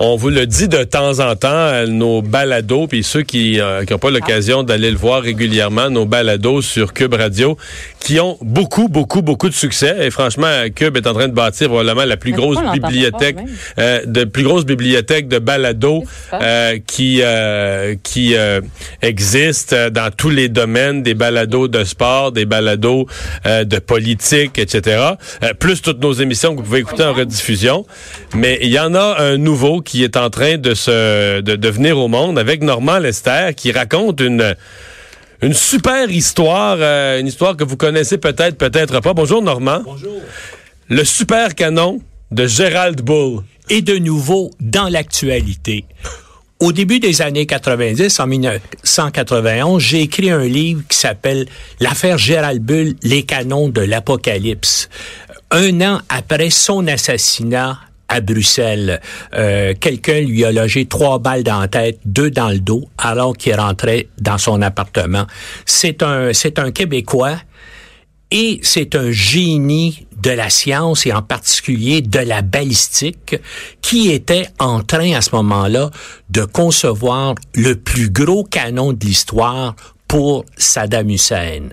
On vous le dit de temps en temps, euh, nos balados, puis ceux qui n'ont pas l'occasion d'aller le voir régulièrement, nos balados sur Cube Radio, qui ont beaucoup, beaucoup, beaucoup de succès. Et franchement, Cube est en train de bâtir probablement la plus grosse bibliothèque, euh, de plus grosse bibliothèque de balados euh, qui qui existe dans tous les domaines, des balados de sport, des balados de politique, etc. plus toutes nos émissions que vous pouvez écouter en rediffusion. Mais il y en a un nouveau qui est en train de se de, venir au monde avec Normand Lester qui raconte une une super histoire, euh, une histoire que vous connaissez peut-être, peut-être pas. Bonjour Normand. Bonjour. Le super canon de Gerald Bull. Et de nouveau dans l'actualité. Au début des années 90, en 1991, j'ai écrit un livre qui s'appelle L'affaire Gérald Bull, les canons de l'Apocalypse. Un an après son assassinat à Bruxelles. Euh, quelqu'un lui a logé trois balles dans la tête, deux dans le dos, alors qu'il rentrait dans son appartement. C'est un, c'est un Québécois et c'est un génie de la science et en particulier de la balistique qui était en train à ce moment-là de concevoir le plus gros canon de l'histoire pour Saddam Hussein.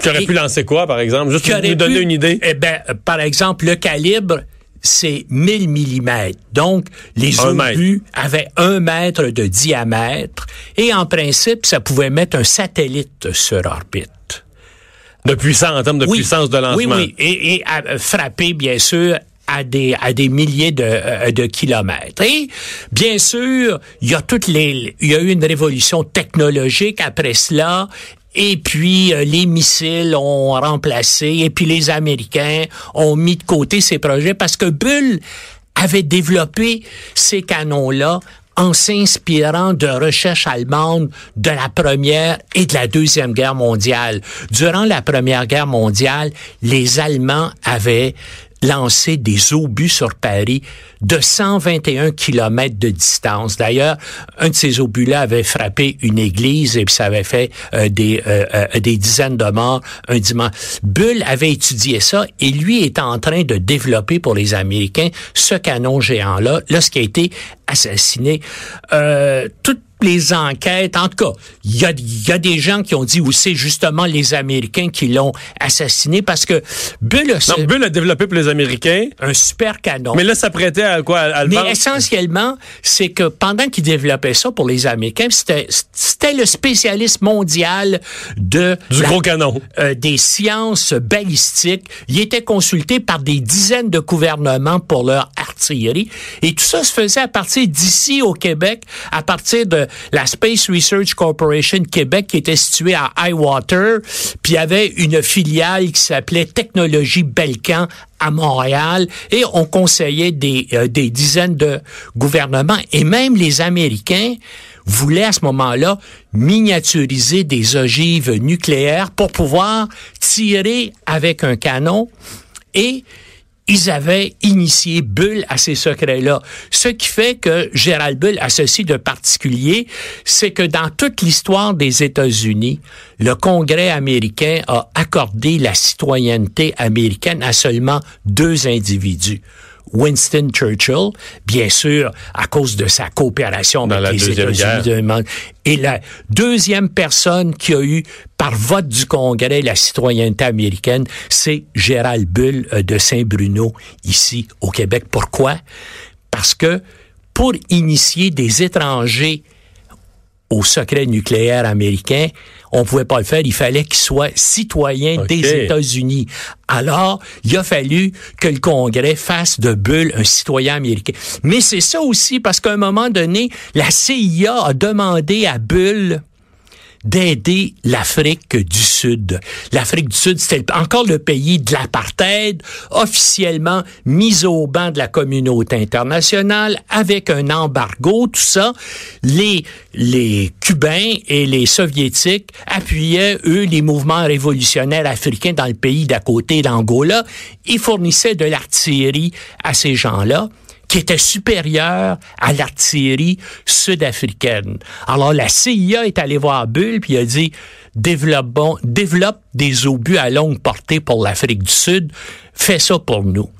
Qui aurait pu lancer quoi, par exemple? Juste pour nous donner une idée. Eh ben, par exemple, le calibre c'est 1000 mm. Donc, les obus avaient un mètre de diamètre et en principe, ça pouvait mettre un satellite sur orbite. De puissance, en termes de puissance de lancement. Oui, oui, et, frapper, bien sûr, à des, à des milliers de, euh, de kilomètres. Et bien sûr, il y a toutes les, il y a eu une révolution technologique après cela et puis euh, les missiles ont remplacé, et puis les Américains ont mis de côté ces projets parce que Bull avait développé ces canons-là en s'inspirant de recherches allemandes de la Première et de la Deuxième Guerre mondiale. Durant la Première Guerre mondiale, les Allemands avaient lancé des obus sur Paris de 121 kilomètres de distance. D'ailleurs, un de ces obus-là avait frappé une église et puis ça avait fait euh, des, euh, euh, des dizaines de morts un dimanche. Bull avait étudié ça et lui est en train de développer pour les Américains ce canon géant-là lorsqu'il a été assassiné. Les enquêtes. En tout cas, il y a, y a, des gens qui ont dit où c'est justement les Américains qui l'ont assassiné parce que Bull a, non, Bull a développé pour les Américains un super canon. Mais là, ça prêtait à quoi? À le Mais essentiellement, c'est que pendant qu'il développait ça pour les Américains, c'était, c'était le spécialiste mondial de du gros canon euh, des sciences balistiques. Il était consulté par des dizaines de gouvernements pour leur artillerie et tout ça se faisait à partir d'ici au Québec, à partir de la Space Research Corporation Québec qui était située à Highwater, puis il avait une filiale qui s'appelait Technologie Belcan à Montréal et on conseillait des, euh, des dizaines de gouvernements. Et même les Américains voulaient à ce moment-là miniaturiser des ogives nucléaires pour pouvoir tirer avec un canon et ils avaient initié Bull à ces secrets-là. Ce qui fait que Gérald Bull a ceci de particulier, c'est que dans toute l'histoire des États-Unis, le Congrès américain a accordé la citoyenneté américaine à seulement deux individus. Winston Churchill, bien sûr, à cause de sa coopération Dans avec les États-Unis. Et la deuxième personne qui a eu, par vote du Congrès, la citoyenneté américaine, c'est Gérald Bull euh, de Saint-Bruno, ici au Québec. Pourquoi? Parce que pour initier des étrangers au secret nucléaire américain, on pouvait pas le faire. Il fallait qu'il soit citoyen des États-Unis. Alors, il a fallu que le Congrès fasse de Bull un citoyen américain. Mais c'est ça aussi parce qu'à un moment donné, la CIA a demandé à Bull d'aider l'Afrique du Sud. L'Afrique du Sud, c'était encore le pays de l'apartheid, officiellement mis au banc de la communauté internationale, avec un embargo, tout ça. Les, les Cubains et les Soviétiques appuyaient, eux, les mouvements révolutionnaires africains dans le pays d'à côté d'Angola. Ils fournissaient de l'artillerie à ces gens-là qui était supérieure à l'artillerie sud-africaine. Alors la CIA est allée voir Bull puis a dit développe, développe des obus à longue portée pour l'Afrique du Sud, fais ça pour nous.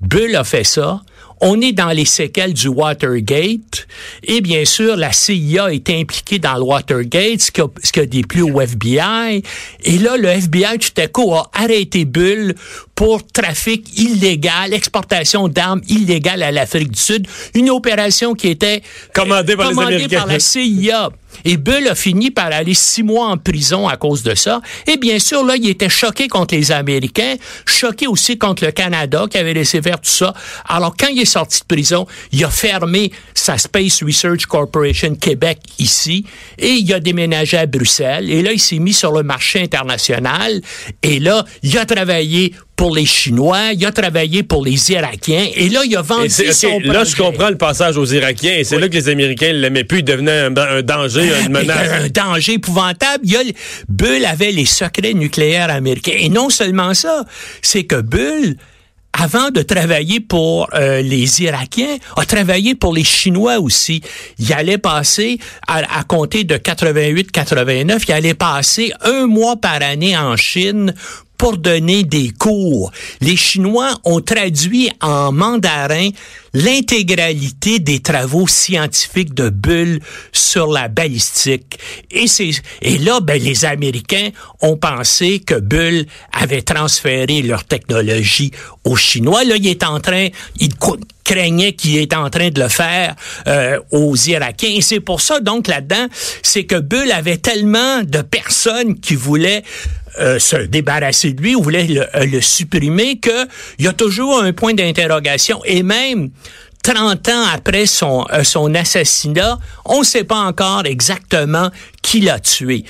Bull a fait ça. On est dans les séquelles du Watergate. Et bien sûr, la CIA est impliquée dans le Watergate, ce qui a, ce qui a déplu au FBI. Et là, le FBI, tout à coup, a arrêté Bull pour trafic illégal, exportation d'armes illégales à l'Afrique du Sud. Une opération qui était commandée par, commandée par la CIA. Et Bull a fini par aller six mois en prison à cause de ça. Et bien sûr, là, il était choqué contre les Américains, choqué aussi contre le Canada qui avait laissé faire tout ça. Alors, quand il est sorti de prison, il a fermé sa Space Research Corporation Québec ici et il a déménagé à Bruxelles. Et là, il s'est mis sur le marché international. Et là, il a travaillé pour les Chinois, il a travaillé pour les Irakiens, et là, il a vendu son projet. Là, je comprends le passage aux Irakiens, et c'est là que les Américains ne l'aimaient plus, il devenait un, un danger, une menace. un danger épouvantable. Il y a, Bull avait les secrets nucléaires américains. Et non seulement ça, c'est que Bull avant de travailler pour euh, les Irakiens, a travaillé pour les Chinois aussi. Il allait passer, à, à compter de 88-89, il allait passer un mois par année en Chine pour donner des cours. Les Chinois ont traduit en mandarin l'intégralité des travaux scientifiques de Bull sur la balistique. Et et là, ben, les Américains ont pensé que Bull avait transféré leur technologie aux Chinois. Là, il est en train, il craignait qu'il est en train de le faire euh, aux Irakiens. Et c'est pour ça, donc, là-dedans, c'est que Bull avait tellement de personnes qui voulaient euh, se débarrasser de lui ou voulait le, euh, le supprimer, qu'il y a toujours un point d'interrogation. Et même 30 ans après son, euh, son assassinat, on ne sait pas encore exactement qui l'a tué.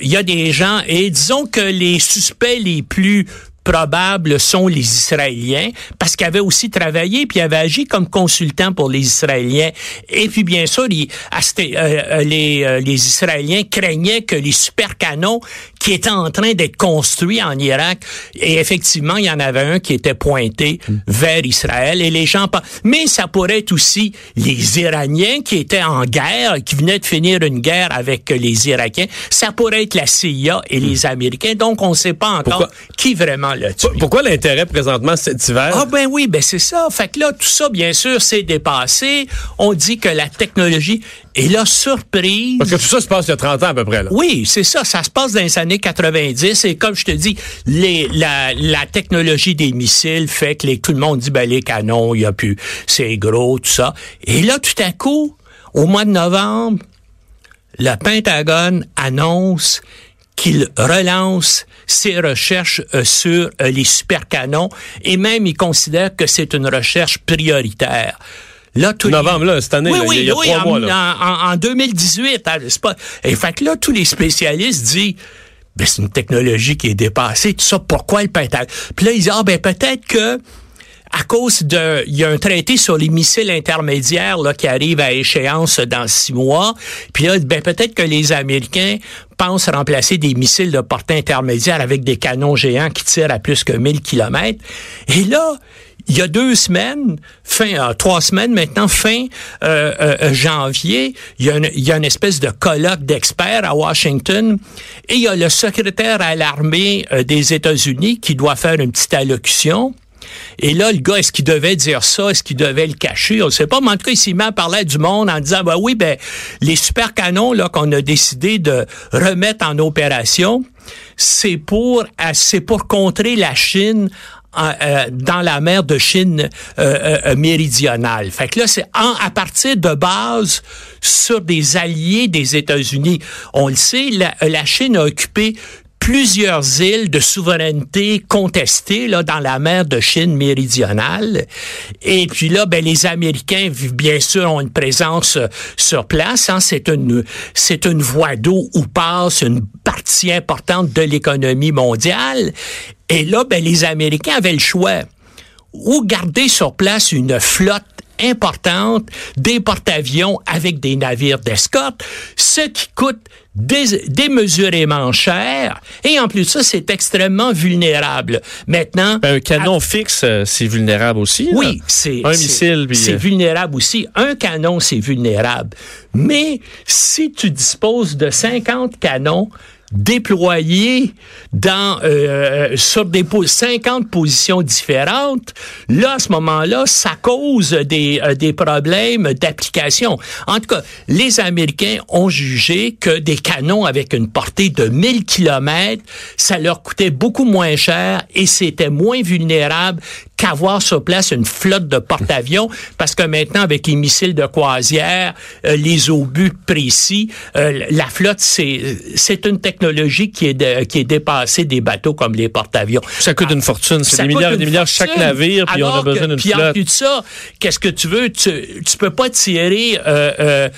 Il y a des gens, et disons que les suspects les plus probables sont les Israéliens, parce qu'il avait aussi travaillé, puis il avait agi comme consultant pour les Israéliens. Et puis, bien sûr, euh, les, euh, les Israéliens craignaient que les super canons qui étaient en train d'être construits en Irak, et effectivement, il y en avait un qui était pointé vers Israël, et les gens... Mais ça pourrait être aussi les Iraniens qui étaient en guerre, qui venaient de finir une guerre avec les Irakiens. Ça pourrait être la CIA et les Américains. Donc, on ne sait pas encore Pourquoi? qui vraiment pourquoi l'intérêt présentement cet hiver? Ah ben oui, ben c'est ça. Fait que là, tout ça, bien sûr, c'est dépassé. On dit que la technologie est là surprise. Parce que tout ça se passe il y a 30 ans à peu près. Là. Oui, c'est ça. Ça se passe dans les années 90. Et comme je te dis, les, la, la technologie des missiles fait que les, tout le monde dit, ben les canons, il y a plus, c'est gros, tout ça. Et là, tout à coup, au mois de novembre, le Pentagone annonce qu'il relance ses recherches euh, sur euh, les supercanons et même il considère que c'est une recherche prioritaire. Là, tout Novembre, là, cette année, oui, là, oui, il y a, oui, trois en, mois. Là. En, en, en 2018, hein, c'est pas. Et fait que là, tous les spécialistes disent. Ben, c'est une technologie qui est dépassée, tout ça. Pourquoi le Pentagone? Puis là, ils disent, ah, ben, peut-être que à cause de, il y a un traité sur les missiles intermédiaires là, qui arrive à échéance dans six mois. Puis là, ben, peut-être que les Américains pensent remplacer des missiles de portée intermédiaire avec des canons géants qui tirent à plus que 1000 kilomètres. Et là, il y a deux semaines, fin euh, trois semaines maintenant, fin euh, euh, janvier, il y, a une, espèce de colloque d'experts à Washington et il y a le secrétaire à l'armée des États-Unis qui doit faire une petite allocution. Et là, le gars, est-ce qu'il devait dire ça? Est-ce qu'il devait le cacher? On ne sait pas. Mais en tout cas, il s'est mis à parler du monde en disant, bah oui, ben, les super canons, là, qu'on a décidé de remettre en opération, c'est pour, c'est pour contrer la Chine euh, dans la mer de Chine euh, euh, méridionale. Fait que là, c'est à partir de base sur des alliés des États-Unis. On le sait, la, la Chine a occupé plusieurs îles de souveraineté contestées dans la mer de Chine méridionale. Et puis là, ben les Américains, bien sûr, ont une présence euh, sur place. Hein. C'est une une voie d'eau où passe une partie importante de l'économie mondiale. Et là, ben les Américains avaient le choix ou garder sur place une flotte importante, des porte-avions avec des navires d'escorte, ce qui coûte dés démesurément cher. Et en plus de ça, c'est extrêmement vulnérable. Maintenant... Un canon à... fixe, c'est vulnérable aussi. Oui, c'est... Un missile. C'est euh... vulnérable aussi. Un canon, c'est vulnérable. Mais si tu disposes de 50 canons, déployés dans euh, sur des 50 positions différentes, là à ce moment-là, ça cause des euh, des problèmes d'application. En tout cas, les Américains ont jugé que des canons avec une portée de 1000 kilomètres, ça leur coûtait beaucoup moins cher et c'était moins vulnérable qu'avoir sur place une flotte de porte-avions, parce que maintenant, avec les missiles de croisière, euh, les obus précis, euh, la flotte, c'est c'est une technologie qui est qui est dépassée des bateaux comme les porte-avions. Ça coûte une fortune, c'est des milliards et des milliards chaque navire, puis on a besoin d'une flotte. Puis en plus de ça, qu'est-ce que tu veux? Tu tu peux pas tirer euh,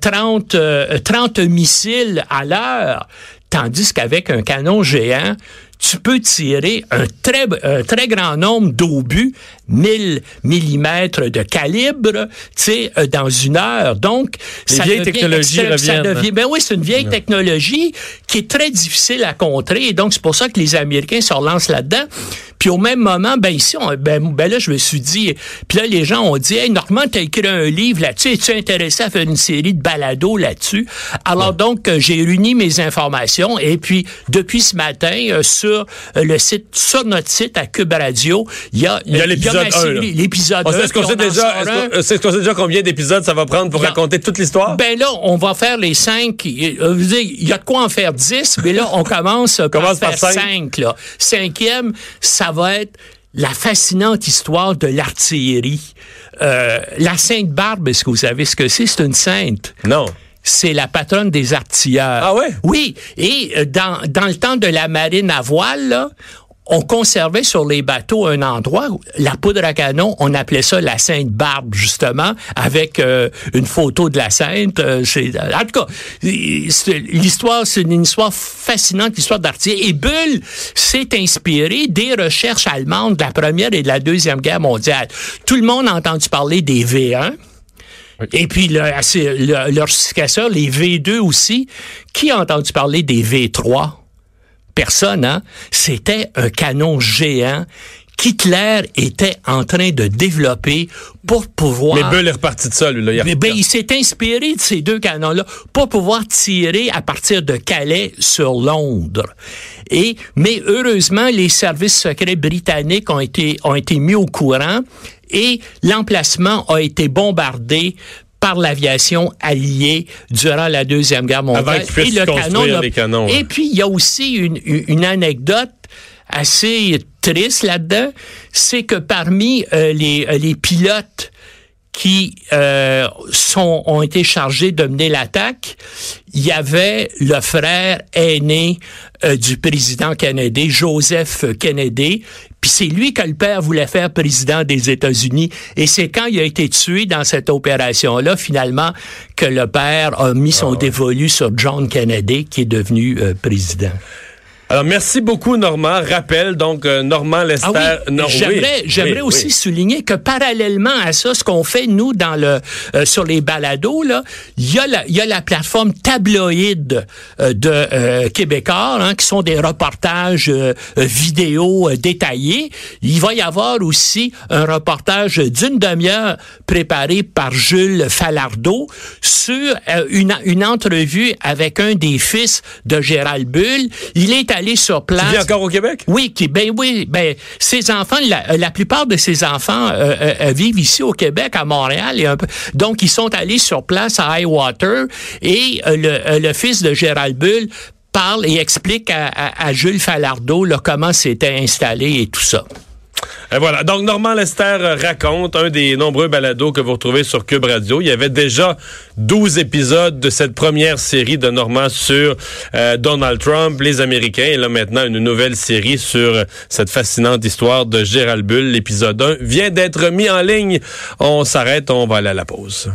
30 euh, 30 missiles à l'heure, tandis qu'avec un canon géant, tu peux tirer un très, un très grand nombre d'obus, 1000 mm de calibre, tu sais, euh, dans une heure. Donc, Les ça vieilles technologies ça devient, ben oui, c'est une vieille technologie qui est très difficile à contrer. Et donc, c'est pour ça que les Américains se relancent là-dedans. Puis au même moment, ben ici, on, ben, ben, là, je me suis dit, puis là, les gens ont dit, hey, Normand, t'as écrit un livre là-dessus, es-tu intéressé à faire une série de balados là-dessus? Alors donc, euh, j'ai réuni mes informations et puis, depuis ce matin, euh, sur le site, sur notre site à Cube Radio, il y a, il y a l'épisode 1. L'épisode 1. Est-ce qu'on sait déjà, est-ce qu'on sait déjà combien d'épisodes ça va prendre pour raconter toute l'histoire? Ben là, on va faire les cinq. Il y a de quoi en faire dix, mais là, on commence, commence par, faire cinq. là. Cinquième, ça ça va être la fascinante histoire de l'artillerie. Euh, la Sainte Barbe, est-ce que vous savez ce que c'est? C'est une sainte. Non c'est la patronne des artilleurs. Ah ouais? Oui. Et euh, dans, dans le temps de la marine à voile, là, on conservait sur les bateaux un endroit, où la poudre à canon, on appelait ça la Sainte Barbe, justement, avec euh, une photo de la Sainte. Euh, en tout cas, l'histoire, c'est une histoire fascinante, l'histoire d'Artier. Et Bull s'est inspiré des recherches allemandes de la Première et de la Deuxième Guerre mondiale. Tout le monde a entendu parler des V1. Et puis leur, leur successeur, les V2 aussi. Qui a entendu parler des V3? Personne, hein? C'était un canon géant qu'Hitler était en train de développer pour pouvoir... Mais Bull est reparti de ça, lui. Là. Il, ben, il s'est inspiré de ces deux canons-là pour pouvoir tirer à partir de Calais sur Londres. Et, mais heureusement, les services secrets britanniques ont été, ont été mis au courant et l'emplacement a été bombardé par l'aviation alliée durant la Deuxième Guerre mondiale. et le canon, canons, Et puis, il y a aussi une, une anecdote assez triste là-dedans, c'est que parmi euh, les, euh, les pilotes qui euh, sont, ont été chargés de mener l'attaque, il y avait le frère aîné euh, du président Kennedy, Joseph Kennedy, puis c'est lui que le père voulait faire président des États-Unis. Et c'est quand il a été tué dans cette opération-là, finalement, que le père a mis son ah dévolu sur John Kennedy, qui est devenu euh, président. Alors, merci beaucoup, Normand. Rappel, donc, euh, Normand Lester. Ah oui. J'aimerais, j'aimerais aussi souligner que parallèlement à ça, ce qu'on fait, nous, dans le, euh, sur les balados, là, il y a la, il y a la plateforme tabloïde euh, de Québécois, hein, qui sont des reportages vidéo détaillés. Il va y avoir aussi un reportage d'une demi-heure préparé par Jules Falardeau sur une, une entrevue avec un des fils de Gérald Bull. Il est aller sur place. Tu vis encore au Québec? Oui, qui, ben oui, ben ses enfants, la, la plupart de ses enfants euh, euh, euh, vivent ici au Québec, à Montréal, et un peu, donc ils sont allés sur place à Highwater et le, le fils de Gérald Bull parle et explique à, à, à Jules Falardeau là, comment c'était installé et tout ça. Et voilà. Donc, Normand Lester raconte un des nombreux balados que vous retrouvez sur Cube Radio. Il y avait déjà 12 épisodes de cette première série de Normand sur euh, Donald Trump, les Américains. Et là, maintenant, une nouvelle série sur cette fascinante histoire de Gérald Bull. L'épisode 1 vient d'être mis en ligne. On s'arrête, on va aller à la pause.